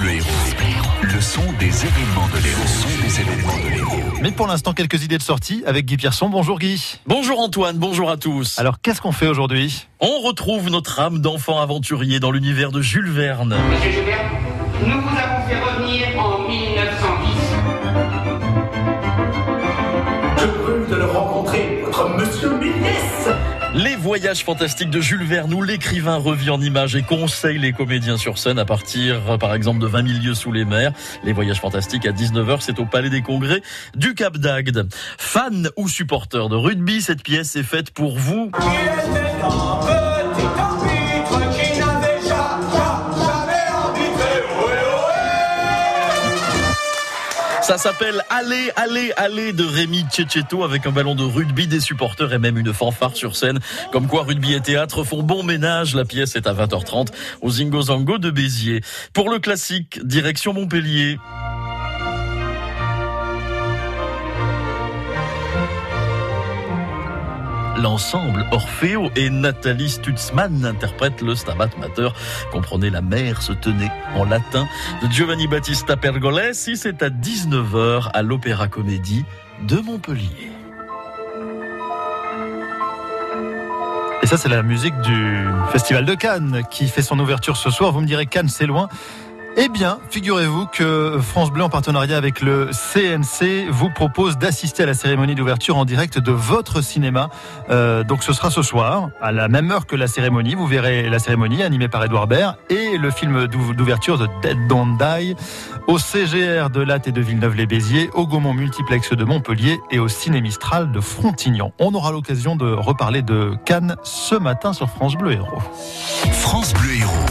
Bleu Héros. Le son des événements de l'Héros. Le son des événements de l'Héros. Mais pour l'instant, quelques idées de sortie avec Guy Pierson. Bonjour Guy. Bonjour Antoine, bonjour à tous. Alors, qu'est-ce qu'on fait aujourd'hui? On retrouve notre âme d'enfant aventurier dans l'univers de Jules Verne. Monsieur Joubert, nous vous avons fait revenir en 1910. Heureux de le rencontrer, votre monsieur Méliès. Les voyages fantastiques de Jules Verne où l'écrivain revit en images et conseille les comédiens sur scène à partir, par exemple, de 20 000 lieues sous les mers. Les voyages fantastiques à 19h, c'est au Palais des Congrès du Cap d'Agde. Fan ou supporter de rugby, cette pièce est faite pour vous. Ça s'appelle Allez, allez, allez de Rémi Tchétcheto avec un ballon de rugby, des supporters et même une fanfare sur scène. Comme quoi rugby et théâtre font bon ménage. La pièce est à 20h30 au Zingo Zango de Béziers. Pour le classique, direction Montpellier. L'ensemble Orfeo et Nathalie Stutzmann interprètent le Stabat Mater. Comprenez, la mer se tenait en latin de Giovanni Battista Pergolesi. C'est à 19h à l'Opéra Comédie de Montpellier. Et ça, c'est la musique du Festival de Cannes qui fait son ouverture ce soir. Vous me direz Cannes, c'est loin. Eh bien, figurez-vous que France Bleu, en partenariat avec le CNC, vous propose d'assister à la cérémonie d'ouverture en direct de votre cinéma. Euh, donc, ce sera ce soir, à la même heure que la cérémonie. Vous verrez la cérémonie animée par Edouard Baird et le film d'ou- d'ouverture de Dead Don't Die au CGR de Latte et de Villeneuve-les-Béziers, au Gaumont Multiplex de Montpellier et au Ciné Mistral de Frontignan. On aura l'occasion de reparler de Cannes ce matin sur France Bleu Héros. France Bleu Héros.